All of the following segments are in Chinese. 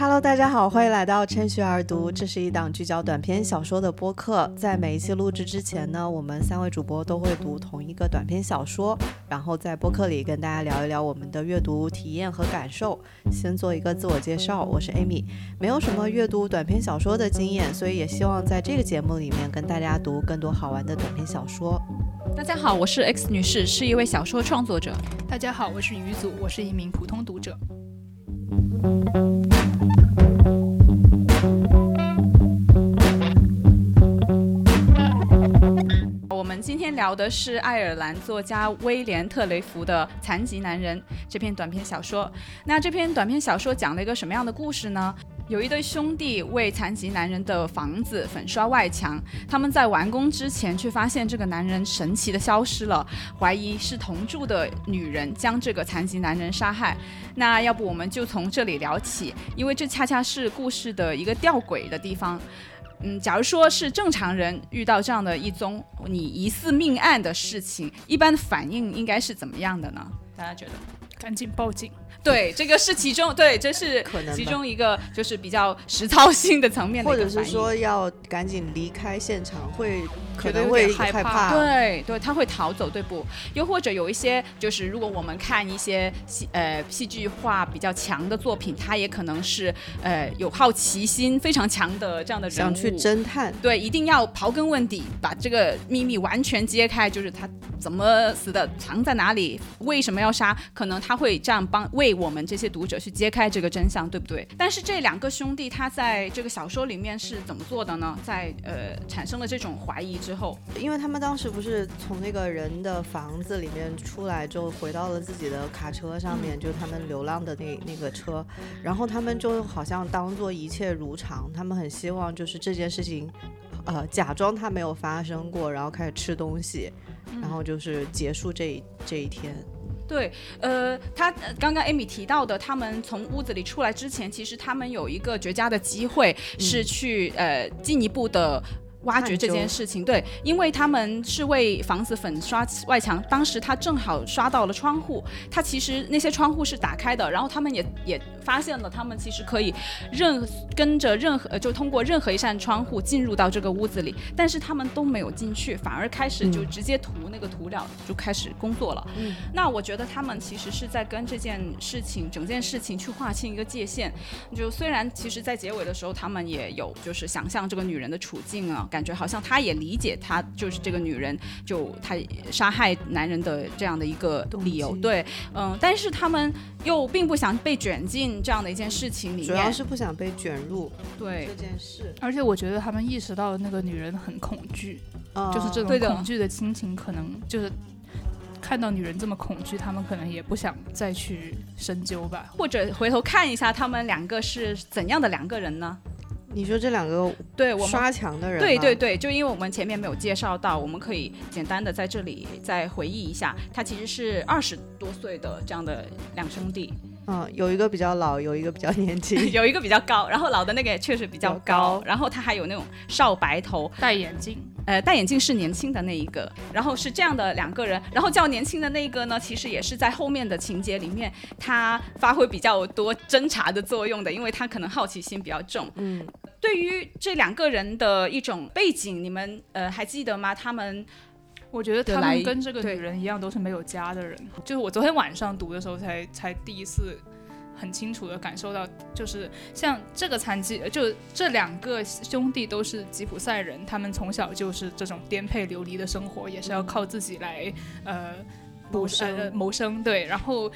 Hello，大家好，欢迎来到趁虚而读。这是一档聚焦短篇小说的播客。在每一期录制之前呢，我们三位主播都会读同一个短篇小说，然后在播客里跟大家聊一聊我们的阅读体验和感受。先做一个自我介绍，我是 Amy，没有什么阅读短篇小说的经验，所以也希望在这个节目里面跟大家读更多好玩的短篇小说。大家好，我是 X 女士，是一位小说创作者。大家好，我是于祖，我是一名普通读者。聊的是爱尔兰作家威廉特雷弗的《残疾男人》这篇短篇小说。那这篇短篇小说讲了一个什么样的故事呢？有一对兄弟为残疾男人的房子粉刷外墙，他们在完工之前却发现这个男人神奇的消失了，怀疑是同住的女人将这个残疾男人杀害。那要不我们就从这里聊起，因为这恰恰是故事的一个吊诡的地方。嗯，假如说是正常人遇到这样的一宗你疑似命案的事情，一般的反应应该是怎么样的呢？大家觉得？赶紧报警。对，这个是其中，对，这是 其中一个，就是比较实操性的层面的或者是说要赶紧离开现场，会可能会害怕，对对，他会逃走，对不？又或者有一些，就是如果我们看一些戏，呃，戏剧化比较强的作品，他也可能是呃有好奇心非常强的这样的人物，想去侦探，对，一定要刨根问底，把这个秘密完全揭开，就是他怎么死的，藏在哪里，为什么要杀，可能他会这样帮为。我们这些读者去揭开这个真相，对不对？但是这两个兄弟他在这个小说里面是怎么做的呢？在呃产生了这种怀疑之后，因为他们当时不是从那个人的房子里面出来，就回到了自己的卡车上面，就他们流浪的那那个车，然后他们就好像当做一切如常，他们很希望就是这件事情，呃，假装他没有发生过，然后开始吃东西，然后就是结束这这一天。对，呃，他刚刚 Amy 提到的，他们从屋子里出来之前，其实他们有一个绝佳的机会，是去呃进一步的。挖掘这件事情，对，因为他们是为房子粉刷外墙，当时他正好刷到了窗户，他其实那些窗户是打开的，然后他们也也发现了，他们其实可以任跟着任何就通过任何一扇窗户进入到这个屋子里，但是他们都没有进去，反而开始就直接涂那个涂料就开始工作了。嗯，那我觉得他们其实是在跟这件事情整件事情去划清一个界限，就虽然其实在结尾的时候他们也有就是想象这个女人的处境啊。感觉好像他也理解他就是这个女人，就他杀害男人的这样的一个理由，对，嗯，但是他们又并不想被卷进这样的一件事情里面，主要是不想被卷入对。这件事，而且我觉得他们意识到那个女人很恐惧，就是这种恐惧的心情，可能就是看到女人这么恐惧，他们可能也不想再去深究吧，或者回头看一下他们两个是怎样的两个人呢？你说这两个对我刷墙的人，对对对，就因为我们前面没有介绍到，我们可以简单的在这里再回忆一下，他其实是二十多岁的这样的两兄弟。嗯，有一个比较老，有一个比较年轻，有一个比较高，然后老的那个也确实比较高，然后他还有那种少白头，戴眼镜，呃，戴眼镜是年轻的那一个，然后是这样的两个人，然后较年轻的那一个呢，其实也是在后面的情节里面，他发挥比较多侦查的作用的，因为他可能好奇心比较重。嗯，对于这两个人的一种背景，你们呃还记得吗？他们。我觉得他们跟这个女人一样，都是没有家的人。就是我昨天晚上读的时候，才才第一次很清楚的感受到，就是像这个残疾，就这两个兄弟都是吉普赛人，他们从小就是这种颠沛流离的生活，也是要靠自己来呃谋生谋生。对，然后。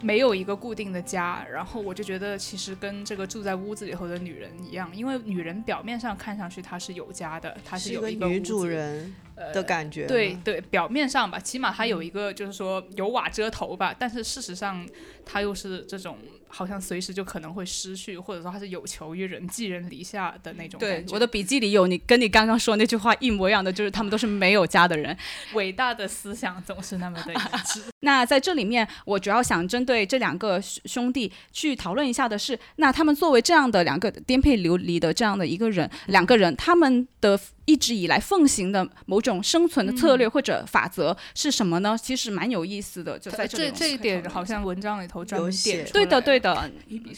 没有一个固定的家，然后我就觉得其实跟这个住在屋子里头的女人一样，因为女人表面上看上去她是有家的，她是有一个女主人的感觉。对对，表面上吧，起码她有一个就是说有瓦遮头吧，但是事实上她又是这种好像随时就可能会失去，或者说她是有求于人、寄人篱下的那种。对，我的笔记里有你跟你刚刚说那句话一模一样的，就是他们都是没有家的人。伟大的思想总是那么的一致。那在这里面，我主要想针对这两个兄弟去讨论一下的是，那他们作为这样的两个颠沛流离的这样的一个人，两个人他们的一直以来奉行的某种生存的策略或者法则是什么呢？其实蛮有意思的，就在这这一点，好像文章里头专门写。对的，对的，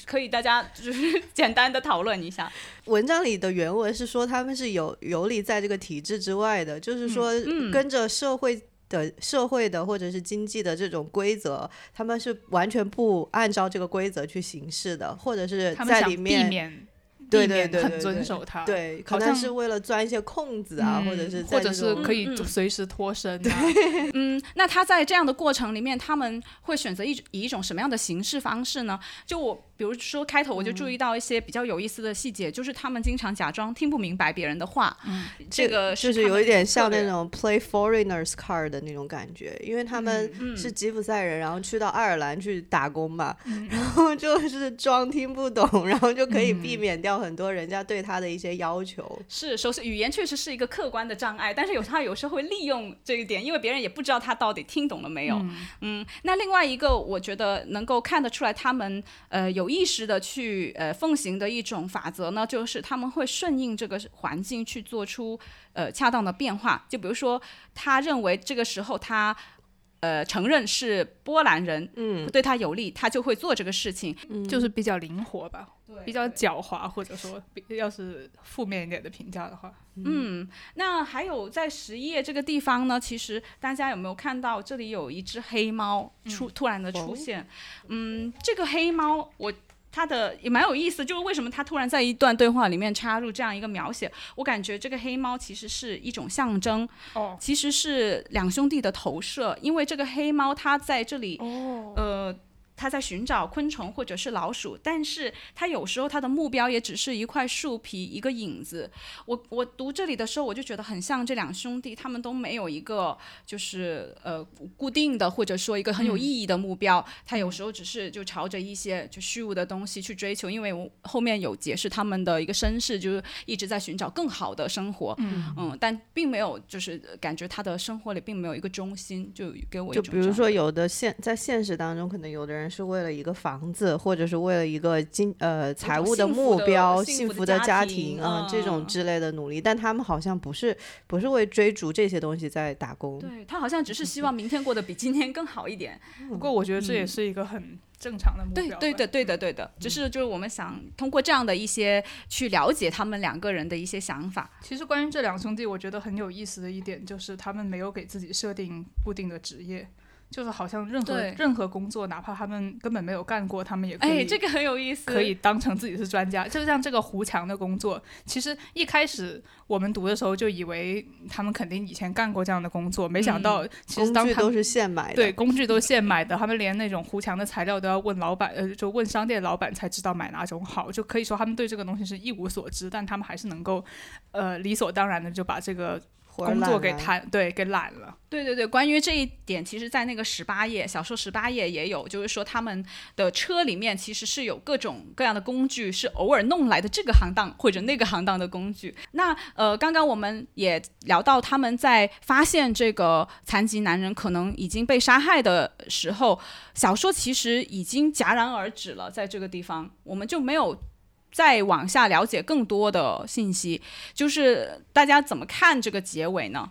可以大家就是 简单的讨论一下。文章里的原文是说他们是游游离在这个体制之外的，就是说跟着社会。的社会的或者是经济的这种规则，他们是完全不按照这个规则去行事的，或者是在里面。对对对，很遵守它。对，好像是为了钻一些空子啊，或者是或者是可以随时脱身。对，嗯，那他在这样的过程里面，他们会选择一以一种什么样的形式方式呢？就我比如说开头我就注意到一些比较有意思的细节，就是他们经常假装听不明白别人的话。嗯，这个就是有一点像那种 play foreigners card 的那种感觉，因为他们是吉普赛人，然后去到爱尔兰去打工嘛，然后就是装听不懂，然后就可以避免掉。很多人家对他的一些要求是，首先语言确实是一个客观的障碍，但是有他有时候会利用这一点，因为别人也不知道他到底听懂了没有。嗯，那另外一个我觉得能够看得出来，他们呃有意识的去呃奉行的一种法则呢，就是他们会顺应这个环境去做出呃恰当的变化。就比如说，他认为这个时候他。呃，承认是波兰人，嗯，对他有利，他就会做这个事情，嗯就是比较灵活吧，比较狡猾，或者说，要是负面一点的评价的话，嗯，那还有在十页这个地方呢，其实大家有没有看到这里有一只黑猫出突然的出现？嗯，这个黑猫我。它的也蛮有意思，就是为什么它突然在一段对话里面插入这样一个描写？我感觉这个黑猫其实是一种象征，哦，其实是两兄弟的投射，因为这个黑猫它在这里，哦，呃。他在寻找昆虫或者是老鼠，但是他有时候他的目标也只是一块树皮，一个影子。我我读这里的时候，我就觉得很像这两兄弟，他们都没有一个就是呃固定的或者说一个很有意义的目标。他有时候只是就朝着一些就虚无的东西去追求，因为我后面有解释他们的一个身世，就是一直在寻找更好的生活。嗯嗯，但并没有就是感觉他的生活里并没有一个中心，就给我就比如说有的现在现实当中，可能有的人。是为了一个房子，或者是为了一个金呃财务的目标、幸福的家庭啊这种之类的努力，但他们好像不是不是为追逐这些东西在打工。对他好像只是希 望明天过得比今天更好一点。不过我觉得这也是一个很正常的目标。对对的对的对的，只是就是我们想通过这样的一些去了解他们两个人的一些想法。其实关于这两兄弟，我觉得很有意思的一点就是他们没有给自己设定固定的职业。就是好像任何任何工作，哪怕他们根本没有干过，他们也可以。哎，这个很有意思，可以当成自己是专家。就像这个胡墙的工作，其实一开始我们读的时候就以为他们肯定以前干过这样的工作，没想到其实工具都是现买的。对，工具都现买的，他们连那种胡墙的材料都要问老板，呃，就问商店老板才知道买哪种好。就可以说他们对这个东西是一无所知，但他们还是能够，呃，理所当然的就把这个。工作给贪对给懒了，对对对，关于这一点，其实，在那个十八页小说十八页也有，就是说他们的车里面其实是有各种各样的工具，是偶尔弄来的这个行当或者那个行当的工具。那呃，刚刚我们也聊到他们在发现这个残疾男人可能已经被杀害的时候，小说其实已经戛然而止了，在这个地方我们就没有。再往下了解更多的信息，就是大家怎么看这个结尾呢？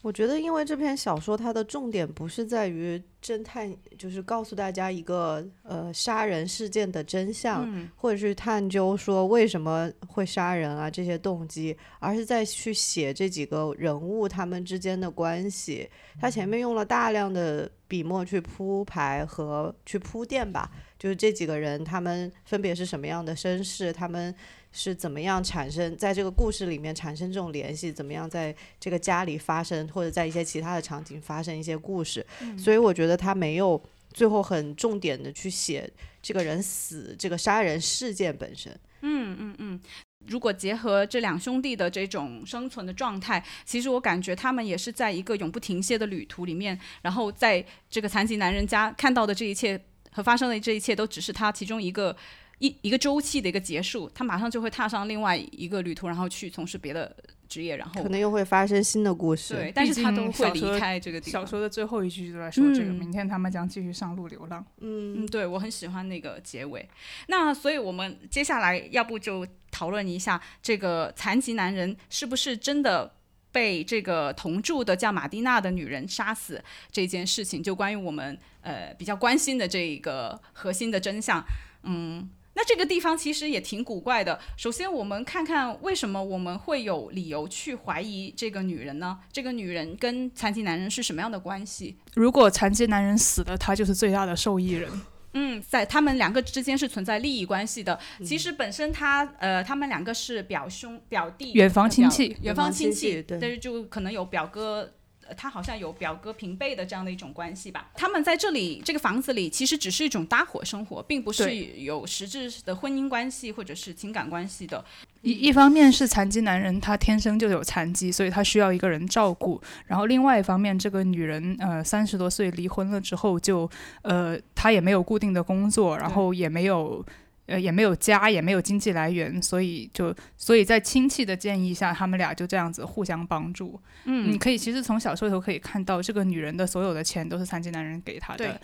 我觉得，因为这篇小说它的重点不是在于侦探，就是告诉大家一个呃杀人事件的真相，或者是探究说为什么会杀人啊这些动机，而是在去写这几个人物他们之间的关系。他前面用了大量的笔墨去铺排和去铺垫吧。就是这几个人，他们分别是什么样的身世？他们是怎么样产生在这个故事里面产生这种联系？怎么样在这个家里发生，或者在一些其他的场景发生一些故事？所以我觉得他没有最后很重点的去写这个人死这个杀人事件本身。嗯嗯嗯。如果结合这两兄弟的这种生存的状态，其实我感觉他们也是在一个永不停歇的旅途里面，然后在这个残疾男人家看到的这一切。和发生的这一切都只是他其中一个一一个周期的一个结束，他马上就会踏上另外一个旅途，然后去从事别的职业，然后可能又会发生新的故事。对，但是他都会离开这个地方。小说的最后一句就在说这个：明天他们将继续上路流浪。嗯，对我很喜欢那个结尾。那所以我们接下来要不就讨论一下这个残疾男人是不是真的被这个同住的叫马蒂娜的女人杀死这件事情，就关于我们呃比较关心的这个核心的真相。嗯。那这个地方其实也挺古怪的。首先，我们看看为什么我们会有理由去怀疑这个女人呢？这个女人跟残疾男人是什么样的关系？如果残疾男人死了，他就是最大的受益人。嗯，在他们两个之间是存在利益关系的。其实本身他呃，他们两个是表兄表弟，远房亲戚，远房亲戚，但是就可能有表哥。他好像有表哥平辈的这样的一种关系吧。他们在这里这个房子里，其实只是一种搭伙生活，并不是有实质的婚姻关系或者是情感关系的。一一方面是残疾男人他天生就有残疾，所以他需要一个人照顾。然后另外一方面，这个女人呃三十多岁离婚了之后，就呃她也没有固定的工作，然后也没有。呃，也没有家，也没有经济来源，所以就，所以在亲戚的建议下，他们俩就这样子互相帮助。嗯，你可以其实从小说里头可以看到，这个女人的所有的钱都是残疾男人给她的。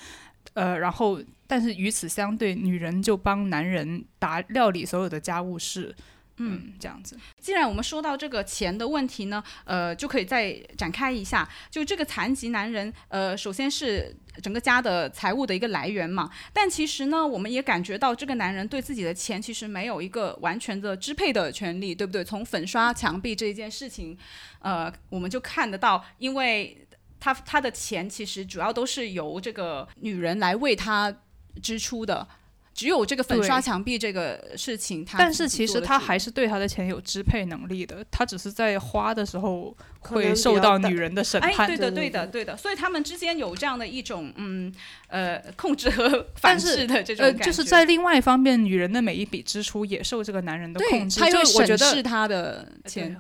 呃，然后，但是与此相对，女人就帮男人打料理所有的家务事。嗯，这样子。既然我们说到这个钱的问题呢，呃，就可以再展开一下。就这个残疾男人，呃，首先是整个家的财务的一个来源嘛。但其实呢，我们也感觉到这个男人对自己的钱其实没有一个完全的支配的权利，对不对？从粉刷墙壁这一件事情，呃，我们就看得到，因为他他的钱其实主要都是由这个女人来为他支出的。只有这个粉刷墙壁这个事情，他但是其实他还是对他的钱有支配能力的，他只是在花的时候会受到女人的审判。哎，对的，对的，对的，所以他们之间有这样的一种嗯呃控制和反制的这种感觉。就是在另外一方面，女人的每一笔支出也受这个男人的控制，他就审视他的钱。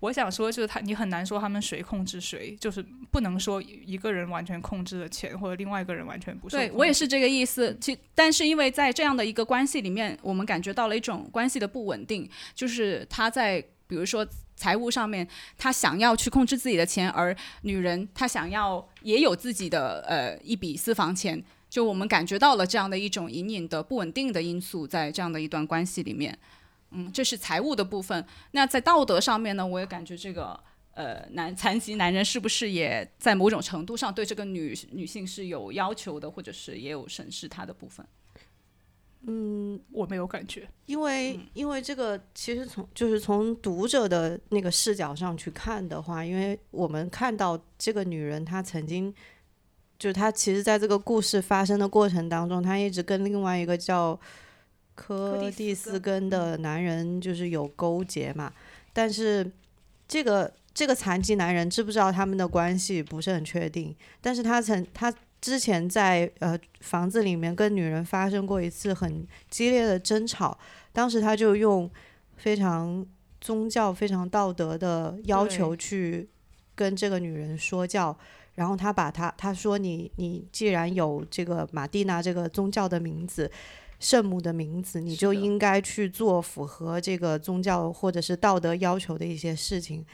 我想说，就是他，你很难说他们谁控制谁，就是不能说一个人完全控制了钱，或者另外一个人完全不受。对我也是这个意思。其但是因为在这样的一个关系里面，我们感觉到了一种关系的不稳定，就是他在比如说财务上面，他想要去控制自己的钱，而女人她想要也有自己的呃一笔私房钱，就我们感觉到了这样的一种隐隐的不稳定的因素在这样的一段关系里面。嗯，这是财务的部分。那在道德上面呢，我也感觉这个呃男残疾男人是不是也在某种程度上对这个女女性是有要求的，或者是也有审视她的部分？嗯，我没有感觉，因为因为这个其实从就是从读者的那个视角上去看的话，因为我们看到这个女人她曾经就是她其实在这个故事发生的过程当中，她一直跟另外一个叫。柯蒂斯根的男人就是有勾结嘛，但是这个这个残疾男人知不知道他们的关系不是很确定，但是他曾他之前在呃房子里面跟女人发生过一次很激烈的争吵，当时他就用非常宗教、非常道德的要求去跟这个女人说教，然后他把他他说你你既然有这个马蒂娜这个宗教的名字。圣母的名字，你就应该去做符合这个宗教或者是道德要求的一些事情。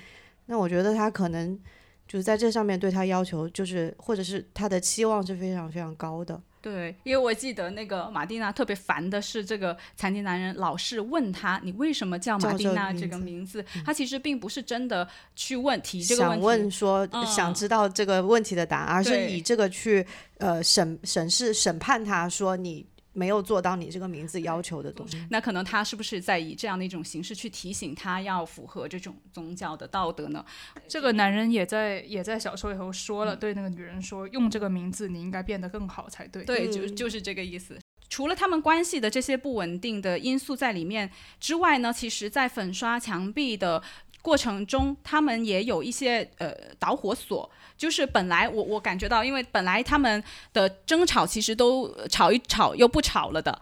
那我觉得他可能就是在这上面对他要求，就是或者是他的期望是非常非常高的。对，因为我记得那个马蒂娜特别烦的是，这个残疾男人老是问他：“你为什么叫马蒂娜这个名字？”他其实并不是真的去问提这个问题，想问说想知道这个问题的答案，而是以这个去呃审审视审判他说你。没有做到你这个名字要求的东西，那可能他是不是在以这样的一种形式去提醒他要符合这种宗教的道德呢？这个男人也在也在小说里头说了，对那个女人说，用这个名字你应该变得更好才对。对，就就是这个意思。除了他们关系的这些不稳定的因素在里面之外呢，其实，在粉刷墙壁的过程中，他们也有一些呃导火索。就是本来我我感觉到，因为本来他们的争吵其实都吵一吵又不吵了的。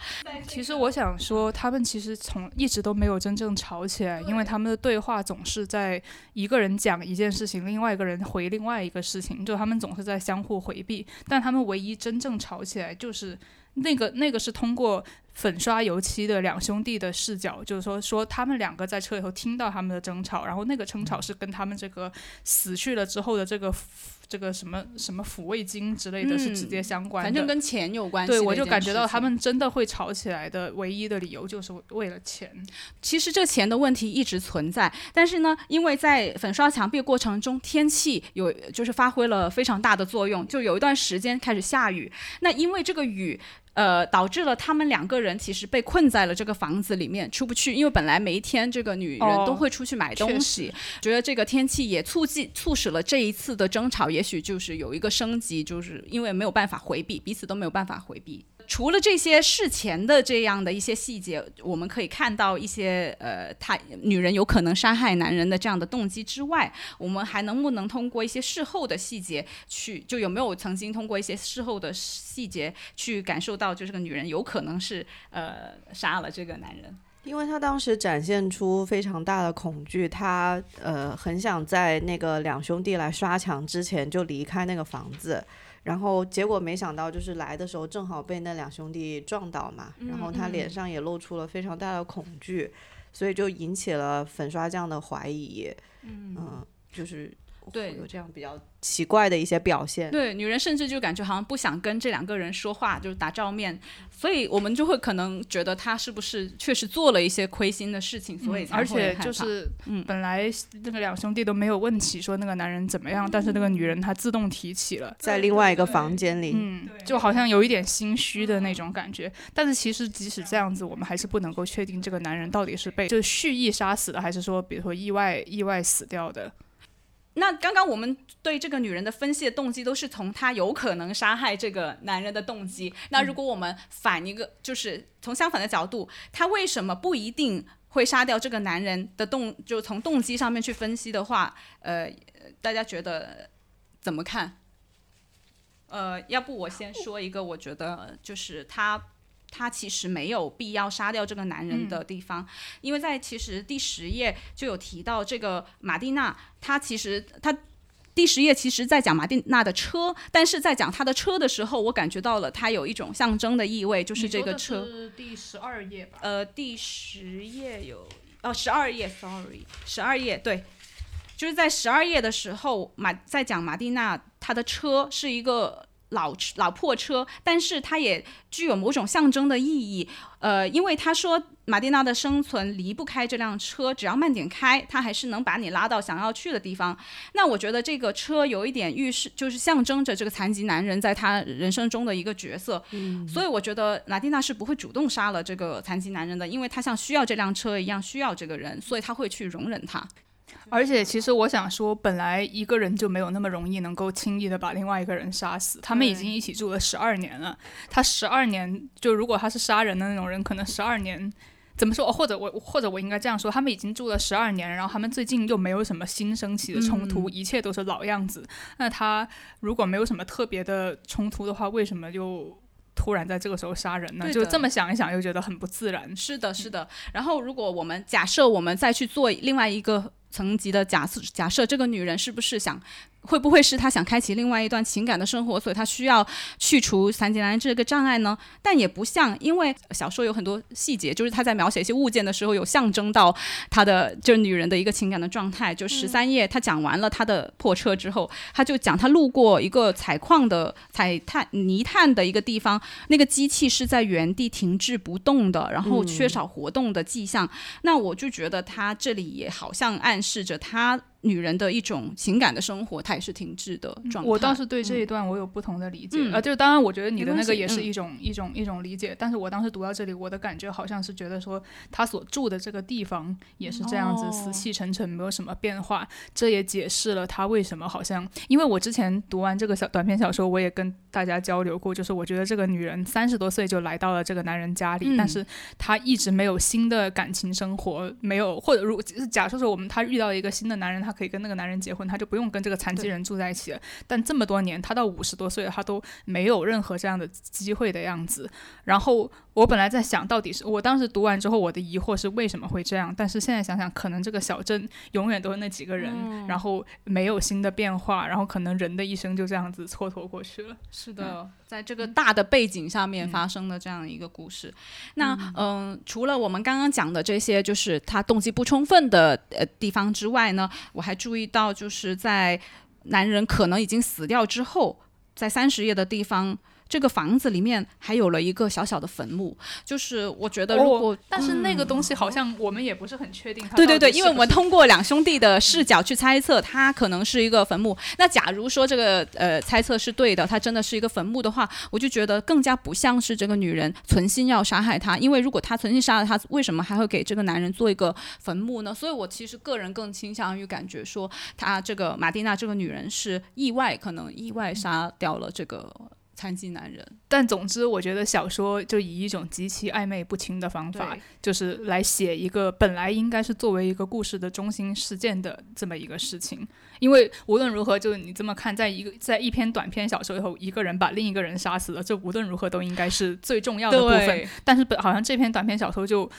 其实我想说，他们其实从一直都没有真正吵起来，因为他们的对话总是在一个人讲一件事情，另外一个人回另外一个事情，就他们总是在相互回避。但他们唯一真正吵起来，就是那个那个是通过粉刷油漆的两兄弟的视角，就是说说他们两个在车里头听到他们的争吵，然后那个争吵是跟他们这个死去了之后的这个。这个什么什么抚慰金之类的是直接相关的，反正跟钱有关系。对，我就感觉到他们真的会吵起来的唯一的理由就是为了钱。其实这钱的问题一直存在，但是呢，因为在粉刷墙壁过程中，天气有就是发挥了非常大的作用，就有一段时间开始下雨。那因为这个雨。呃，导致了他们两个人其实被困在了这个房子里面出不去，因为本来每一天这个女人都会出去买东西，觉得这个天气也促进促使了这一次的争吵，也许就是有一个升级，就是因为没有办法回避，彼此都没有办法回避。除了这些事前的这样的一些细节，我们可以看到一些呃，他女人有可能杀害男人的这样的动机之外，我们还能不能通过一些事后的细节去，就有没有曾经通过一些事后的细节去感受到，就这个女人有可能是呃杀了这个男人？因为她当时展现出非常大的恐惧，她呃很想在那个两兄弟来刷墙之前就离开那个房子。然后结果没想到，就是来的时候正好被那两兄弟撞倒嘛，然后他脸上也露出了非常大的恐惧，所以就引起了粉刷匠的怀疑，嗯，就是对有这样比较。奇怪的一些表现，对女人甚至就感觉好像不想跟这两个人说话，就是打照面，所以我们就会可能觉得他是不是确实做了一些亏心的事情，所以而且就是，嗯，本来那个两兄弟都没有问起说那个男人怎么样，但是那个女人她自动提起了，在另外一个房间里，嗯，就好像有一点心虚的那种感觉。但是其实即使这样子，我们还是不能够确定这个男人到底是被就是蓄意杀死的，还是说比如说意外意外死掉的。那刚刚我们对这个女人的分析的动机都是从她有可能杀害这个男人的动机。那如果我们反一个，就是从相反的角度，她为什么不一定会杀掉这个男人的动，就从动机上面去分析的话，呃，大家觉得怎么看？呃，要不我先说一个，我觉得就是她。他其实没有必要杀掉这个男人的地方，因为在其实第十页就有提到这个马蒂娜，他其实他第十页其实在讲马蒂娜的车，但是在讲她的车的时候，我感觉到了它有一种象征的意味，就是这个车。是第十二页吧？呃，第十页有哦，十二页，sorry，十二页对，就是在十二页的时候，马在讲马蒂娜她的车是一个。老老破车，但是它也具有某种象征的意义。呃，因为他说马蒂娜的生存离不开这辆车，只要慢点开，它还是能把你拉到想要去的地方。那我觉得这个车有一点预示，就是象征着这个残疾男人在他人生中的一个角色。嗯，所以我觉得马蒂娜是不会主动杀了这个残疾男人的，因为他像需要这辆车一样需要这个人，所以他会去容忍他。而且，其实我想说，本来一个人就没有那么容易能够轻易的把另外一个人杀死。他们已经一起住了十二年了，他十二年就如果他是杀人的那种人，可能十二年怎么说？或者我或者我应该这样说，他们已经住了十二年，然后他们最近又没有什么新升起的冲突，一切都是老样子。那他如果没有什么特别的冲突的话，为什么又突然在这个时候杀人呢？就这么想一想，又觉得很不自然。是的，是的。然后，如果我们假设我们再去做另外一个。层级的假设，假设这个女人是不是想？会不会是他想开启另外一段情感的生活，所以他需要去除残疾男人这个障碍呢？但也不像，因为小说有很多细节，就是他在描写一些物件的时候，有象征到他的就是女人的一个情感的状态。就十三页，他讲完了他的破车之后，他就讲他路过一个采矿的采炭泥炭的一个地方，那个机器是在原地停滞不动的，然后缺少活动的迹象。那我就觉得他这里也好像暗示着他。女人的一种情感的生活，它也是停滞的状态。我倒是对这一段我有不同的理解，呃，就是当然我觉得你的那个也是一种一种一种理解，但是我当时读到这里，我的感觉好像是觉得说他所住的这个地方也是这样子死气沉沉，没有什么变化。这也解释了他为什么好像，因为我之前读完这个小短篇小说，我也跟大家交流过，就是我觉得这个女人三十多岁就来到了这个男人家里，但是她一直没有新的感情生活，没有或者如假设说我们她遇到一个新的男人，她。可以跟那个男人结婚，她就不用跟这个残疾人住在一起了。但这么多年，她到五十多岁了，她都没有任何这样的机会的样子。然后我本来在想到底是我当时读完之后，我的疑惑是为什么会这样？但是现在想想，可能这个小镇永远都是那几个人，然后没有新的变化，然后可能人的一生就这样子蹉跎过去了。是的，在这个大的背景下面发生的这样一个故事。那嗯，除了我们刚刚讲的这些，就是他动机不充分的呃地方之外呢，我还注意到，就是在男人可能已经死掉之后，在三十页的地方。这个房子里面还有了一个小小的坟墓，就是我觉得如果，但是那个东西好像我们也不是很确定。对对对，因为我们通过两兄弟的视角去猜测，它可能是一个坟墓。那假如说这个呃猜测是对的，它真的是一个坟墓的话，我就觉得更加不像是这个女人存心要杀害他。因为如果她存心杀了他，为什么还会给这个男人做一个坟墓呢？所以我其实个人更倾向于感觉说，她这个马蒂娜这个女人是意外，可能意外杀掉了这个。残疾男人，但总之，我觉得小说就以一种极其暧昧不清的方法，就是来写一个本来应该是作为一个故事的中心事件的这么一个事情。因为无论如何，就是你这么看，在一个在一篇短篇小说以后，一个人把另一个人杀死了，这无论如何都应该是最重要的部分。但是本，好像这篇短篇小说就。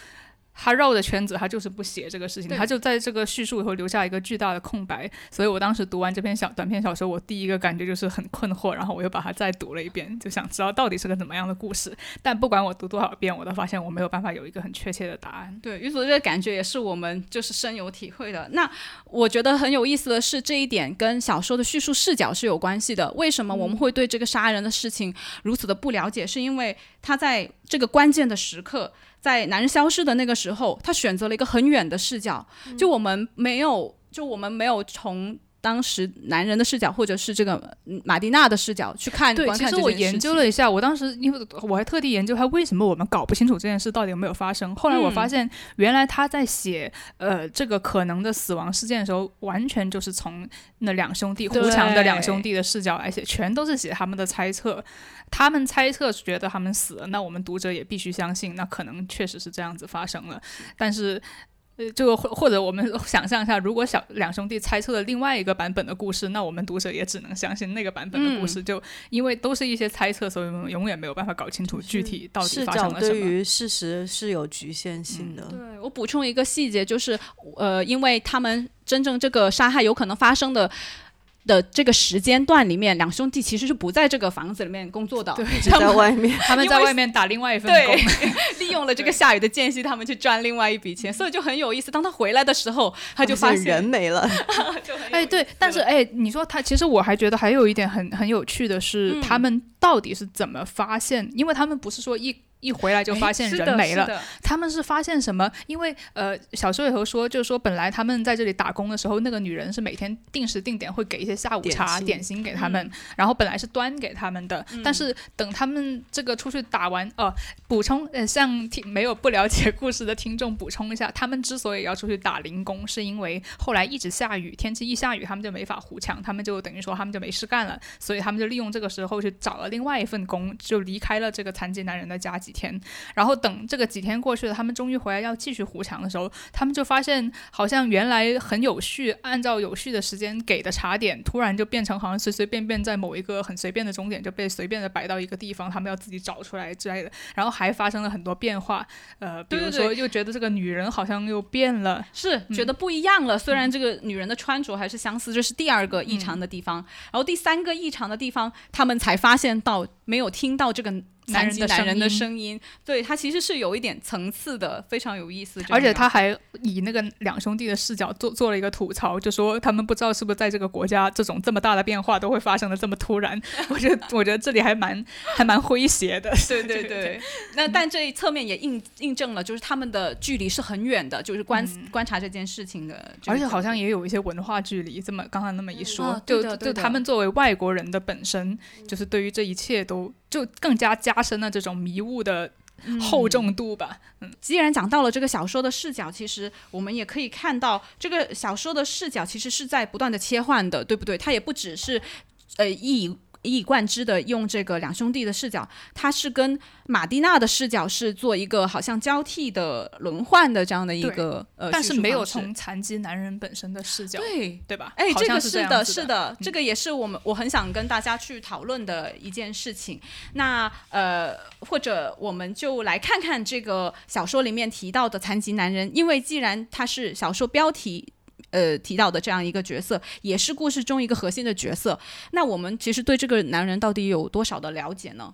他绕的圈子，他就是不写这个事情，他就在这个叙述以后留下一个巨大的空白。所以我当时读完这篇小短篇小说，我第一个感觉就是很困惑，然后我又把它再读了一遍，就想知道到底是个怎么样的故事。但不管我读多少遍，我都发现我没有办法有一个很确切的答案。对，于所这个感觉也是我们就是深有体会的。那我觉得很有意思的是，这一点跟小说的叙述视角是有关系的。为什么我们会对这个杀人的事情如此的不了解？是因为他在这个关键的时刻。在男人消失的那个时候，他选择了一个很远的视角，就我们没有，就我们没有从当时男人的视角，或者是这个马蒂娜的视角去看。对，其实我研究了一下，我当时因为我还特地研究他为什么我们搞不清楚这件事到底有没有发生。后来我发现，原来他在写呃这个可能的死亡事件的时候，完全就是从那两兄弟胡强的两兄弟的视角来写，全都是写他们的猜测。他们猜测觉得他们死了，那我们读者也必须相信，那可能确实是这样子发生了。但是，呃，这个或或者我们想象一下，如果小两兄弟猜测了另外一个版本的故事，那我们读者也只能相信那个版本的故事。就因为都是一些猜测，所以我们永远没有办法搞清楚具体到底发生了什么。对于事实是有局限性的。对我补充一个细节，就是呃，因为他们真正这个杀害有可能发生的。的这个时间段里面，两兄弟其实是不在这个房子里面工作的，一直 在外面。他们在外面打另外一份工，利用了这个下雨的间隙，他们去赚另外一笔钱，所以就很有意思。当他回来的时候，他就发现人没了。哎，对，但是哎，你说他，其实我还觉得还有一点很很有趣的是，他们到底是怎么发现？因为他们不是说一。一回来就发现人没了，他们是发现什么？因为呃，小说里头说，就是说本来他们在这里打工的时候，那个女人是每天定时定点会给一些下午茶点心给他们，然后本来是端给他们的，但是等他们这个出去打完，哦，补充呃，像听没有不了解故事的听众补充一下，他们之所以要出去打零工，是因为后来一直下雨，天气一下雨，他们就没法糊墙，他们就等于说他们就没事干了，所以他们就利用这个时候去找了另外一份工，就离开了这个残疾男人的家几天，然后等这个几天过去了，他们终于回来要继续糊墙的时候，他们就发现好像原来很有序，按照有序的时间给的茶点，突然就变成好像随随便便在某一个很随便的终点就被随便的摆到一个地方，他们要自己找出来之类的。然后还发生了很多变化，呃，比如说又觉得这个女人好像又变了，是觉得不一样了。虽然这个女人的穿着还是相似，这是第二个异常的地方。然后第三个异常的地方，他们才发现到没有听到这个。男人的男人的声音，对他其实是有一点层次的，非常有意思。而且他还以那个两兄弟的视角做做了一个吐槽，就说他们不知道是不是在这个国家，这种这么大的变化都会发生的这么突然。我觉得，我觉得这里还蛮还蛮诙谐的。对对对。那但这一侧面也印印证了，就是他们的距离是很远的，就是观观察这件事情的。而且好像也有一些文化距离。这么刚才那么一说，就就他们作为外国人的本身，就是对于这一切都。就更加加深了这种迷雾的厚重度吧。嗯，既然讲到了这个小说的视角，其实我们也可以看到，这个小说的视角其实是在不断的切换的，对不对？它也不只是呃以一以贯之的用这个两兄弟的视角，他是跟马蒂娜的视角是做一个好像交替的轮换的这样的一个呃，但是没有从残疾男人本身的视角，对对吧？哎，这个是的，是的，这个也是我们我很想跟大家去讨论的一件事情。那呃，或者我们就来看看这个小说里面提到的残疾男人，因为既然他是小说标题。呃，提到的这样一个角色，也是故事中一个核心的角色。那我们其实对这个男人到底有多少的了解呢？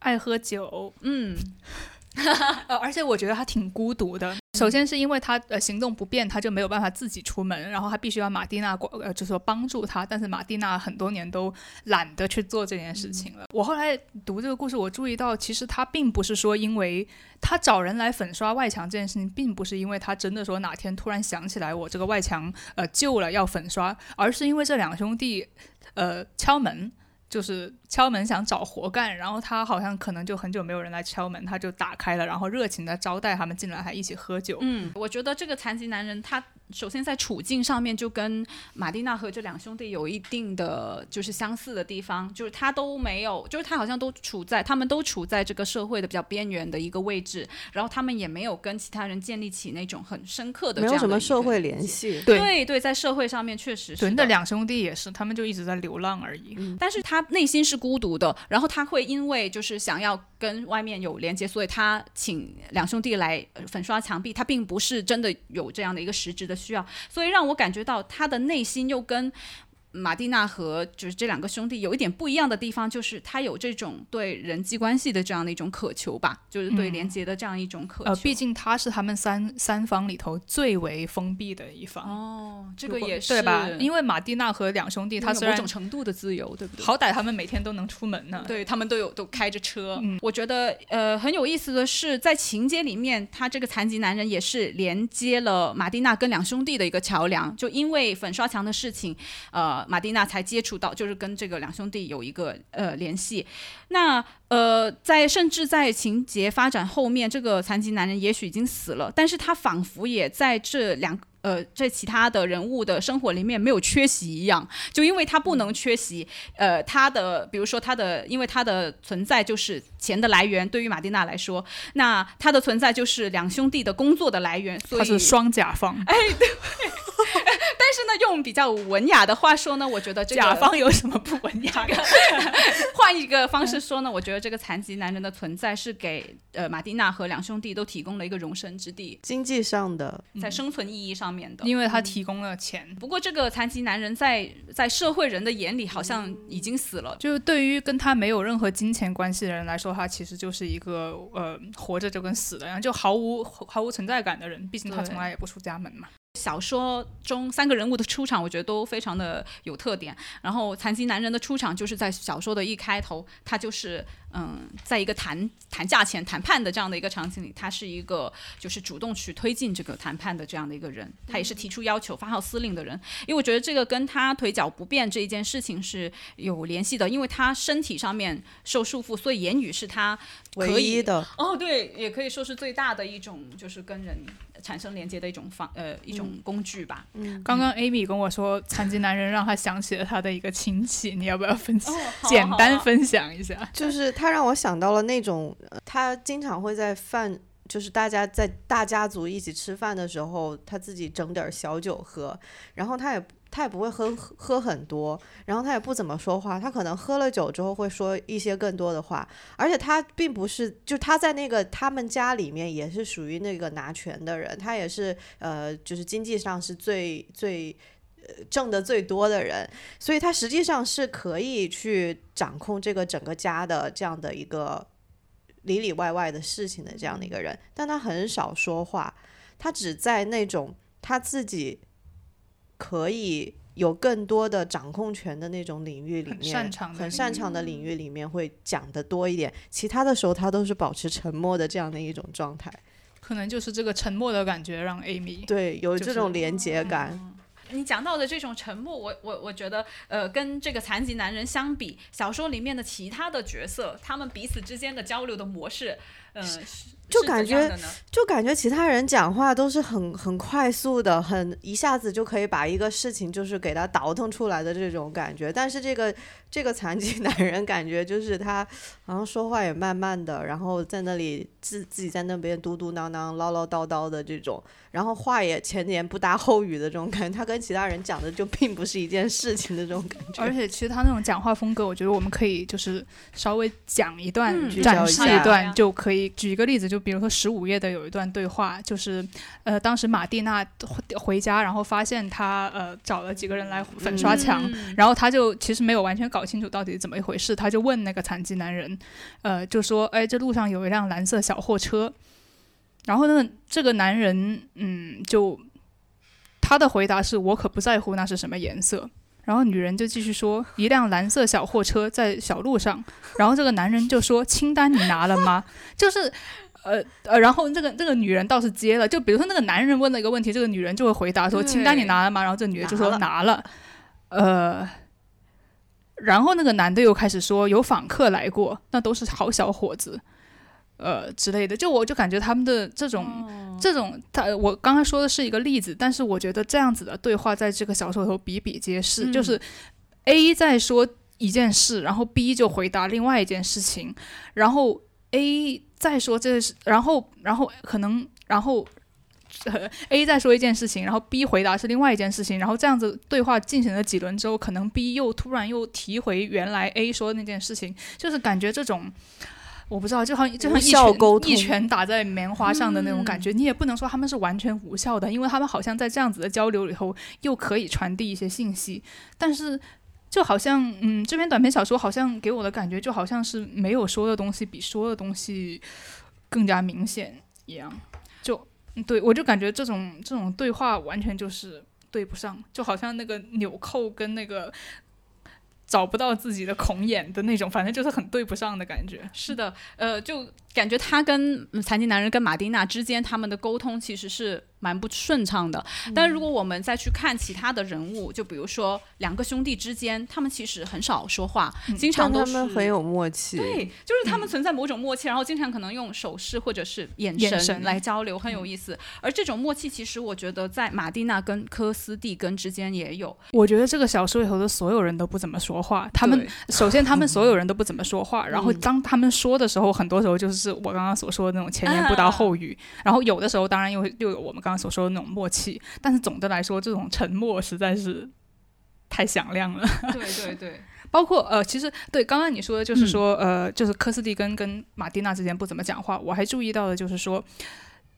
爱喝酒，嗯。呃，而且我觉得他挺孤独的。首先是因为他呃行动不便，他就没有办法自己出门，然后他必须要马蒂娜过呃，就说帮助他。但是马蒂娜很多年都懒得去做这件事情了。我后来读这个故事，我注意到其实他并不是说因为他找人来粉刷外墙这件事情，并不是因为他真的说哪天突然想起来我这个外墙呃旧了要粉刷，而是因为这两兄弟呃敲门。就是敲门想找活干，然后他好像可能就很久没有人来敲门，他就打开了，然后热情的招待他们进来，还一起喝酒。嗯，我觉得这个残疾男人他。首先，在处境上面就跟马蒂娜和这两兄弟有一定的就是相似的地方，就是他都没有，就是他好像都处在，他们都处在这个社会的比较边缘的一个位置，然后他们也没有跟其他人建立起那种很深刻的没有什么社会联系。对对，在社会上面确实是。对，那两兄弟也是，他们就一直在流浪而已。但是他内心是孤独的，然后他会因为就是想要跟外面有连接，所以他请两兄弟来粉刷墙壁，他并不是真的有这样的一个实质的。需要，所以让我感觉到他的内心又跟。马蒂娜和就是这两个兄弟有一点不一样的地方，就是他有这种对人际关系的这样的一种渴求吧，就是对连接的这样一种渴求。呃，毕竟他是他们三三方里头最为封闭的一方。哦，这个也是对吧？因为马蒂娜和两兄弟，他是某种程度的自由，对不对？好歹他们每天都能出门呢。对他们都有都开着车。嗯我觉得呃很有意思的是，在情节里面，他这个残疾男人也是连接了马蒂娜跟两兄弟的一个桥梁。就因为粉刷墙的事情，呃。马蒂娜才接触到，就是跟这个两兄弟有一个呃联系。那呃，在甚至在情节发展后面，这个残疾男人也许已经死了，但是他仿佛也在这两呃这其他的人物的生活里面没有缺席一样。就因为他不能缺席，呃，他的比如说他的，因为他的存在就是钱的来源，对于马蒂娜来说，那他的存在就是两兄弟的工作的来源，所以他是双甲方。哎，对。但是呢，用比较文雅的话说呢，我觉得这个甲方有什么不文雅的？换一个方式说呢，我觉得这个残疾男人的存在是给呃马蒂娜和两兄弟都提供了一个容身之地，经济上的，在生存意义上面的，因为他提供了钱。不过这个残疾男人在在社会人的眼里好像已经死了，就是对于跟他没有任何金钱关系的人来说，他其实就是一个呃活着就跟死了一样，就毫无毫无存在感的人。毕竟他从来也不出家门嘛。小说中三个人物的出场，我觉得都非常的有特点。然后残疾男人的出场，就是在小说的一开头，他就是。嗯，在一个谈谈价钱、谈判的这样的一个场景里，他是一个就是主动去推进这个谈判的这样的一个人，他也是提出要求、发号司令的人。因为我觉得这个跟他腿脚不便这一件事情是有联系的，因为他身体上面受束缚，所以言语是他唯一的。哦，对，也可以说是最大的一种，就是跟人产生连接的一种方呃一种工具吧。嗯，刚刚 Amy 跟我说，残疾男人让他想起了他的一个亲戚，你要不要分享？简单分享一下，就是。他让我想到了那种，他经常会在饭，就是大家在大家族一起吃饭的时候，他自己整点小酒喝，然后他也他也不会喝喝很多，然后他也不怎么说话，他可能喝了酒之后会说一些更多的话，而且他并不是，就他在那个他们家里面也是属于那个拿权的人，他也是呃，就是经济上是最最。挣的最多的人，所以他实际上是可以去掌控这个整个家的这样的一个里里外外的事情的这样的一个人，但他很少说话，他只在那种他自己可以有更多的掌控权的那种领域里面，很擅长的领域里面会讲的多一点，其他的时候他都是保持沉默的这样的一种状态，可能就是这个沉默的感觉让 Amy 对有这种连接感。你讲到的这种沉默，我我我觉得，呃，跟这个残疾男人相比，小说里面的其他的角色，他们彼此之间的交流的模式，呃，就感觉就感觉其他人讲话都是很很快速的，很一下子就可以把一个事情就是给他倒腾出来的这种感觉，但是这个。这个残疾男人感觉就是他，好像说话也慢慢的，然后在那里自自己在那边嘟嘟囔囔、唠唠叨叨的这种，然后话也前言不搭后语的这种感觉，他跟其他人讲的就并不是一件事情的这种感觉。而且其实他那种讲话风格，我觉得我们可以就是稍微讲一段、展示一段就可以。举一个例子，就比如说十五页的有一段对话，就是呃，当时马蒂娜回家，然后发现他呃找了几个人来粉刷墙，然后他就其实没有完全搞。搞清楚到底怎么一回事，他就问那个残疾男人，呃，就说：“哎，这路上有一辆蓝色小货车。”然后呢，这个男人，嗯，就他的回答是：“我可不在乎那是什么颜色。”然后女人就继续说：“一辆蓝色小货车在小路上。”然后这个男人就说：“清单你拿了吗？” 就是，呃呃，然后这个这个女人倒是接了，就比如说那个男人问了一个问题，这个女人就会回答说：“清单你拿了吗？”然后这女的就说：“拿了。”呃。然后那个男的又开始说有访客来过，那都是好小伙子，呃之类的。就我就感觉他们的这种这种，他我刚刚说的是一个例子，但是我觉得这样子的对话在这个小说里头比比皆是。就是 A 在说一件事，然后 B 就回答另外一件事情，然后 A 再说这是，然后然后可能然后。A 再说一件事情，然后 B 回答是另外一件事情，然后这样子对话进行了几轮之后，可能 B 又突然又提回原来 A 说的那件事情，就是感觉这种我不知道，就好像就像一拳一拳打在棉花上的那种感觉。你也不能说他们是完全无效的，因为他们好像在这样子的交流里头又可以传递一些信息，但是就好像嗯，这篇短篇小说好像给我的感觉就好像是没有说的东西比说的东西更加明显一样。就对，我就感觉这种这种对话完全就是对不上，就好像那个纽扣跟那个找不到自己的孔眼的那种，反正就是很对不上的感觉。是的，呃，就感觉他跟残疾男人跟马丁娜之间他们的沟通其实是。蛮不顺畅的，但如果我们再去看其他的人物，就比如说两个兄弟之间，他们其实很少说话，经常都是很有默契。对，就是他们存在某种默契，然后经常可能用手势或者是眼神来交流，很有意思。而这种默契，其实我觉得在马蒂娜跟科斯蒂根之间也有。我觉得这个小说里头的所有人都不怎么说话，他们首先他们所有人都不怎么说话，然后当他们说的时候，很多时候就是我刚刚所说的那种前言不搭后语，然后有的时候当然又又有我们刚。刚所说的那种默契，但是总的来说，这种沉默实在是太响亮了。对对对，包括呃，其实对刚刚你说的，就是说呃，就是科斯蒂根跟马蒂娜之间不怎么讲话。我还注意到的就是说，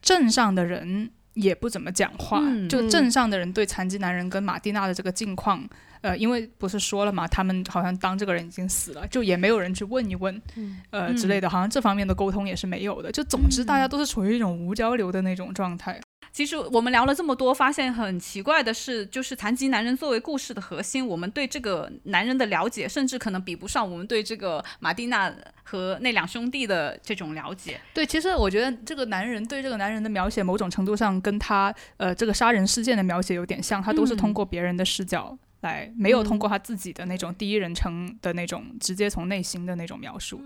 镇上的人也不怎么讲话。就镇上的人对残疾男人跟马蒂娜的这个境况。呃，因为不是说了嘛，他们好像当这个人已经死了，就也没有人去问一问，呃之类的，好像这方面的沟通也是没有的。就总之，大家都是处于一种无交流的那种状态。其实我们聊了这么多，发现很奇怪的是，就是残疾男人作为故事的核心，我们对这个男人的了解，甚至可能比不上我们对这个马蒂娜和那两兄弟的这种了解。对，其实我觉得这个男人对这个男人的描写，某种程度上跟他呃这个杀人事件的描写有点像，他都是通过别人的视角来，没有通过他自己的那种第一人称的那种直接从内心的那种描述，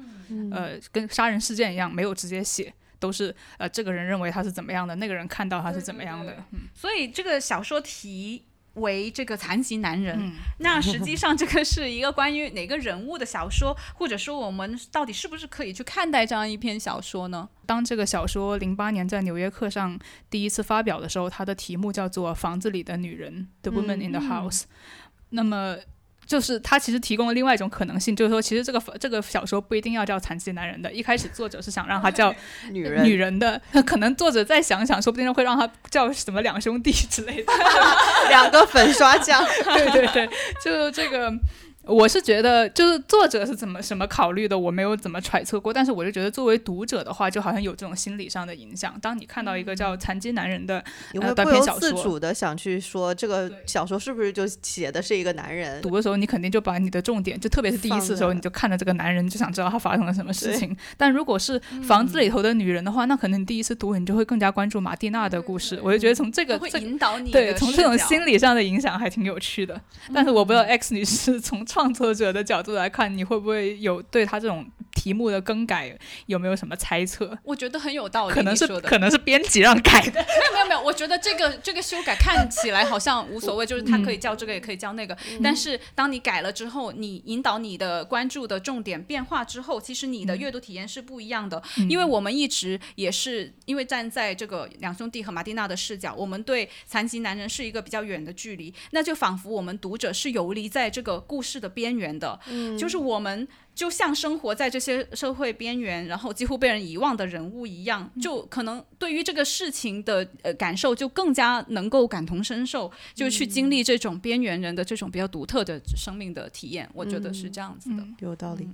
呃，跟杀人事件一样，没有直接写。都是呃，这个人认为他是怎么样的，那个人看到他是怎么样的。嗯，所以这个小说题为这个残疾男人，那实际上这个是一个关于哪个人物的小说，或者说我们到底是不是可以去看待这样一篇小说呢？当这个小说零八年在《纽约客》上第一次发表的时候，它的题目叫做《房子里的女人》（The Woman in the House）。那么就是他其实提供了另外一种可能性，就是说，其实这个这个小说不一定要叫残疾男人的。一开始作者是想让他叫 女人女人的，可能作者再想想，说不定会让他叫什么两兄弟之类的，两个粉刷匠。对对对，就这个。我是觉得，就是作者是怎么什么考虑的，我没有怎么揣测过。但是我就觉得，作为读者的话，就好像有这种心理上的影响。当你看到一个叫《残疾男人》的短篇小说，自主的想去说这个小说是不是就写的是一个男人？读的时候，你肯定就把你的重点，就特别是第一次的时候，你就看着这个男人，就想知道他发生了什么事情。但如果是房子里头的女人的话，那可能你第一次读，你就会更加关注马蒂娜的故事。我就觉得从这个会引导你，对，从这种心理上的影响还挺有趣的。但是我不知道 X 女士从创作者的角度来看，你会不会有对他这种题目的更改有没有什么猜测？我觉得很有道理，可能是可能是编辑让改的。没有没有没有，我觉得这个这个修改看起来好像无所谓，就是它可以叫这个也可以叫那个。但是当你改了之后，你引导你的关注的重点变化之后，其实你的阅读体验是不一样的。因为我们一直也是因为站在这个两兄弟和马蒂娜的视角，我们对残疾男人是一个比较远的距离，那就仿佛我们读者是游离在这个故事的边缘的，嗯就是我们。就像生活在这些社会边缘，然后几乎被人遗忘的人物一样，就可能对于这个事情的呃感受就更加能够感同身受，就去经历这种边缘人的这种比较独特的生命的体验。我觉得是这样子的，有道理。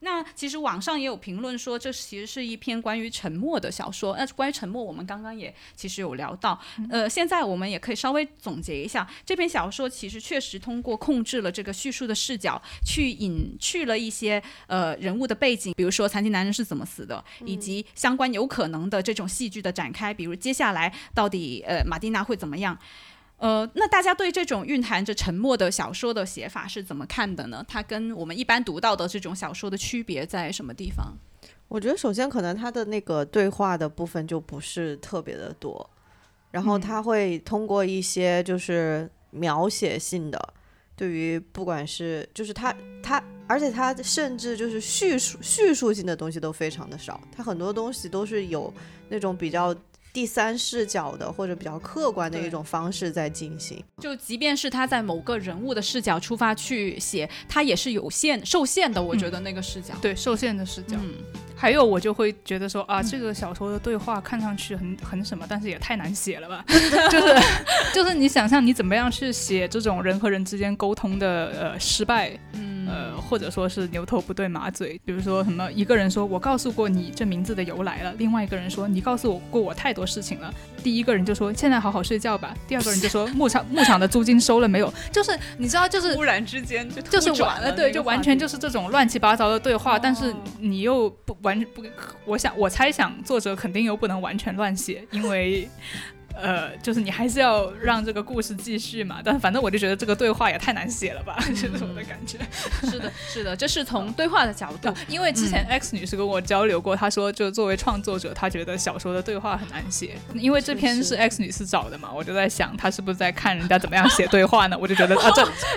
那其实网上也有评论说，这其实是一篇关于沉默的小说。那关于沉默，我们刚刚也其实有聊到。呃，现在我们也可以稍微总结一下，这篇小说其实确实通过控制了这个叙述的视角，去隐去了一些呃人物的背景，比如说残疾男人是怎么死的，以及相关有可能的这种戏剧的展开，比如接下来到底呃马蒂娜会怎么样。呃，那大家对这种蕴含着沉默的小说的写法是怎么看的呢？它跟我们一般读到的这种小说的区别在什么地方？我觉得首先可能它的那个对话的部分就不是特别的多，然后他会通过一些就是描写性的，对于不管是就是他他，而且他甚至就是叙述叙述性的东西都非常的少，他很多东西都是有那种比较。第三视角的或者比较客观的一种方式在进行，就即便是他在某个人物的视角出发去写，他也是有限受限的。我觉得那个视角，对受限的视角。嗯，还有我就会觉得说啊，这个小说的对话看上去很很什么，但是也太难写了吧？就是就是你想象你怎么样去写这种人和人之间沟通的呃失败。呃，或者说是牛头不对马嘴，比如说什么，一个人说我告诉过你这名字的由来了，另外一个人说你告诉我过我太多事情了，第一个人就说现在好好睡觉吧，第二个人就说 牧场牧场的租金收了没有？就是你知道，就是忽然之间就就是完了，对，就完全就是这种乱七八糟的对话，但是你又不完不，我想我猜想作者肯定又不能完全乱写，因为。呃，就是你还是要让这个故事继续嘛，但反正我就觉得这个对话也太难写了吧，就是我的感觉。是的，是的，这是从对话的角度，因为之前 X 女士跟我交流过，她说就作为创作者，她觉得小说的对话很难写，因为这篇是 X 女士找的嘛，我就在想她是不是在看人家怎么样写对话呢？我就觉得啊，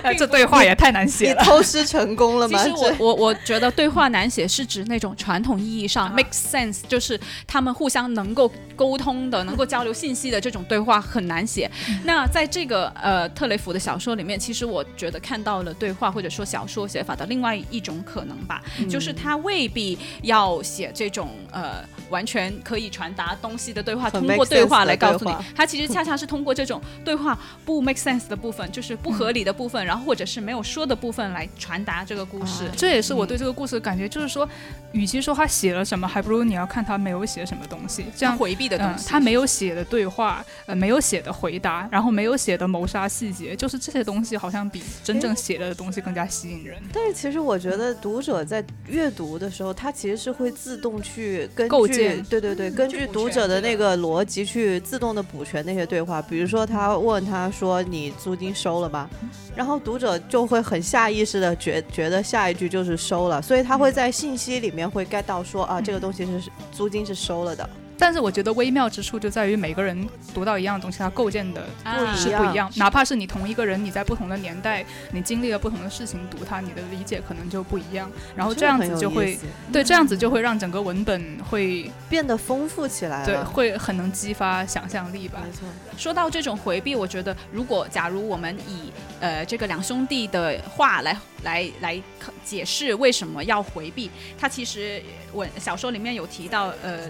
这 这对话也太难写了，偷师成功了吗？其实我我我觉得对话难写是指那种传统意义上 make sense，就是他们互相能够沟通的，能够交流信息的这。这种对话很难写。那在这个呃特雷弗的小说里面，其实我觉得看到了对话或者说小说写法的另外一种可能吧，就是他未必要写这种呃完全可以传达东西的对话，通过对话来告诉你，他其实恰恰是通过这种对话不 make sense 的部分，就是不合理的部分，然后或者是没有说的部分来传达这个故事。这也是我对这个故事的感觉，就是说，与其说他写了什么，还不如你要看他没有写什么东西，这样回避的东西，他没有写的对话。呃，没有写的回答，然后没有写的谋杀细节，就是这些东西好像比真正写的东西更加吸引人。但是其实我觉得读者在阅读的时候，他其实是会自动去根据，对对对，根据读者的那个逻辑去自动的补全那些对话。比如说他问他说：“你租金收了吗？”然后读者就会很下意识的觉觉得下一句就是收了，所以他会在信息里面会 get 到说啊，这个东西是租金是收了的。但是我觉得微妙之处就在于每个人读到一样东西，它构建的是不一样。哪怕是你同一个人，你在不同的年代，你经历了不同的事情，读它，你的理解可能就不一样。然后这样子就会，对，这样子就会让整个文本会变得丰富起来。对，会很能激发想象力吧。没错。说到这种回避，我觉得如果假如我们以呃这个两兄弟的话来来来解释为什么要回避，他其实文小说里面有提到呃。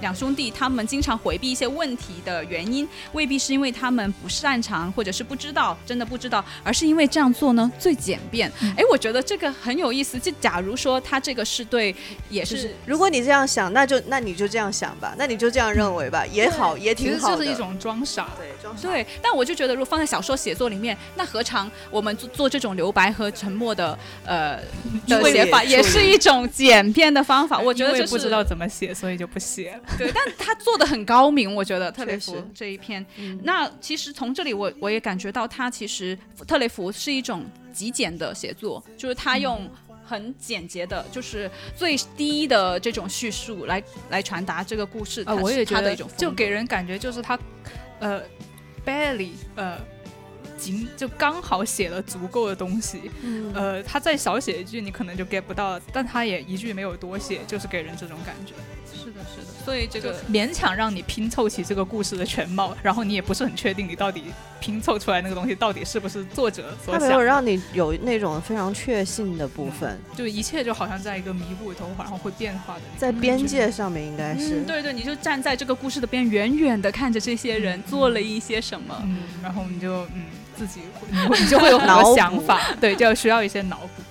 两兄弟他们经常回避一些问题的原因，未必是因为他们不擅长或者是不知道，真的不知道，而是因为这样做呢最简便。哎，我觉得这个很有意思。就假如说他这个是对，也是，如果你这样想，那就那你就这样想吧，那你就这样认为吧，也好，也挺好的。就是一种装傻，对，装傻。对，但我就觉得，如果放在小说写作里面，那何尝我们做做这种留白和沉默的呃的写法，也是一种简便的方法？我觉得不知道怎么写，所以就不写了。对，但他做的很高明，我觉得特雷弗这一篇。那其实从这里我我也感觉到，他其实特雷弗是一种极简的写作，就是他用很简洁的，就是最低的这种叙述来来传达这个故事。啊，我也觉得就给人感觉就是他，呃，barely，呃。仅就刚好写了足够的东西，呃，他再少写一句，你可能就 get 不到，但他也一句没有多写，就是给人这种感觉。是的，是的。所以这个勉强让你拼凑起这个故事的全貌，然后你也不是很确定你到底拼凑出来那个东西到底是不是作者所想。他没有让你有那种非常确信的部分，就一切就好像在一个迷雾里头，然后会变化的，在边界上面应该是。对对，你就站在这个故事的边，远远的看着这些人做了一些什么，然后你就嗯。自己你就会有很多想法，对，就需要一些脑补。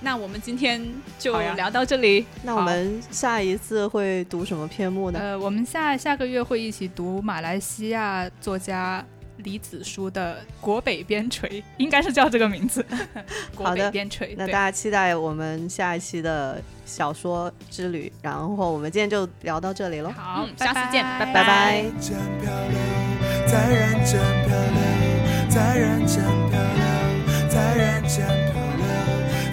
那我们今天就聊到这里。那我们下一次会读什么篇目呢？呃，我们下下个月会一起读马来西亚作家李子书的《国北边陲》，应该是叫这个名字。国北边陲。那大家期待我们下一期的小说之旅。然后我们今天就聊到这里喽。好，下次见，拜拜。在人间漂流，在人间漂流，在人间漂流，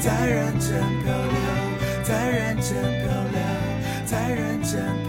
在人间漂流，在人间漂流，在人间。